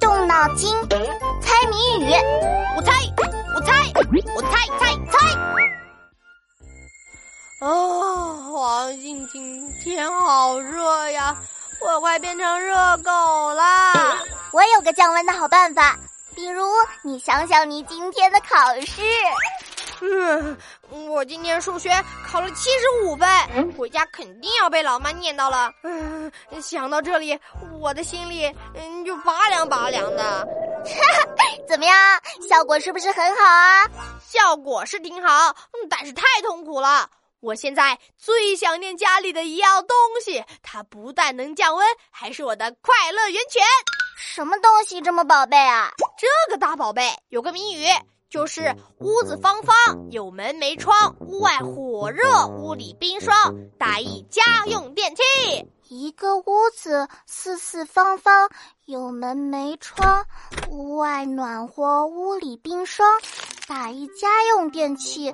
动脑筋，猜谜语。我猜，我猜，我猜猜猜。哦，黄静静，天好热呀，我快变成热狗啦！我有个降温的好办法，比如你想想你今天的考试。嗯，我今天数学考了七十五分，回家肯定要被老妈念叨了。嗯，想到这里，我的心里嗯就拔凉拔凉的。怎么样，效果是不是很好啊？效果是挺好，但是太痛苦了。我现在最想念家里的一样东西，它不但能降温，还是我的快乐源泉。什么东西这么宝贝啊？这个大宝贝有个谜语。就是屋子方方，有门没窗，屋外火热，屋里冰霜，打一家用电器。一个屋子四四方方，有门没窗，屋外暖和，屋里冰霜，打一家用电器。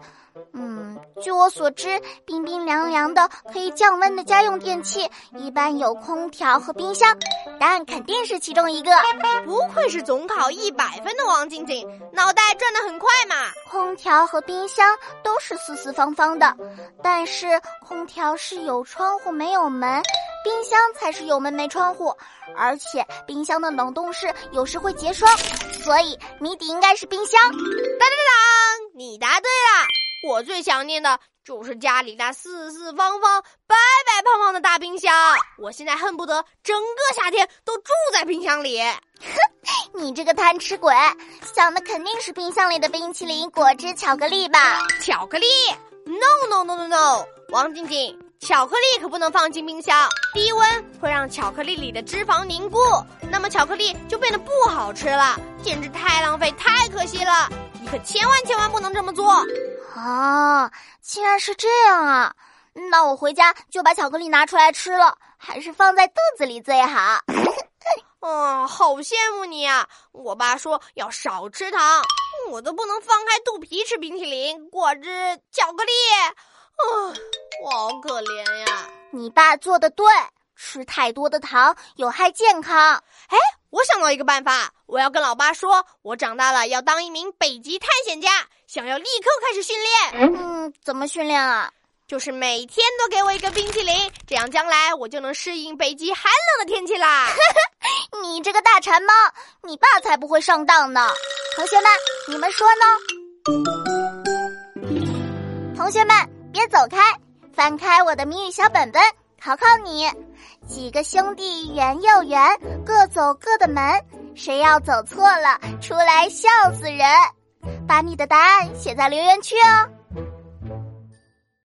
嗯，据我所知，冰冰凉凉的可以降温的家用电器一般有空调和冰箱，答案肯定是其中一个。不愧是总考一百分的王晶晶，脑袋转得很快嘛！空调和冰箱都是四四方方的，但是空调是有窗户没有门，冰箱才是有门没窗户，而且冰箱的冷冻室有时会结霜，所以谜底应该是冰箱。当当当，你答对了。我最想念的就是家里那四四方方、白白胖胖的大冰箱。我现在恨不得整个夏天都住在冰箱里。哼，你这个贪吃鬼，想的肯定是冰箱里的冰淇淋、果汁、巧克力吧？巧克力？No No No No No！王静静，巧克力可不能放进冰箱，低温会让巧克力里的脂肪凝固，那么巧克力就变得不好吃了，简直太浪费、太可惜了。你可千万千万不能这么做。啊，竟然是这样啊！那我回家就把巧克力拿出来吃了，还是放在肚子里最好。嗯，好羡慕你啊！我爸说要少吃糖，我都不能放开肚皮吃冰淇淋、果汁、巧克力。啊，我好可怜呀！你爸做的对，吃太多的糖有害健康。哎。我想到一个办法，我要跟老爸说，我长大了要当一名北极探险家，想要立刻开始训练。嗯，怎么训练啊？就是每天都给我一个冰淇淋，这样将来我就能适应北极寒冷的天气啦。你这个大馋猫，你爸才不会上当呢。同学们，你们说呢？同学们，别走开，翻开我的谜语小本本，考考你。几个兄弟圆又圆，各走各的门。谁要走错了，出来笑死人。把你的答案写在留言区哦。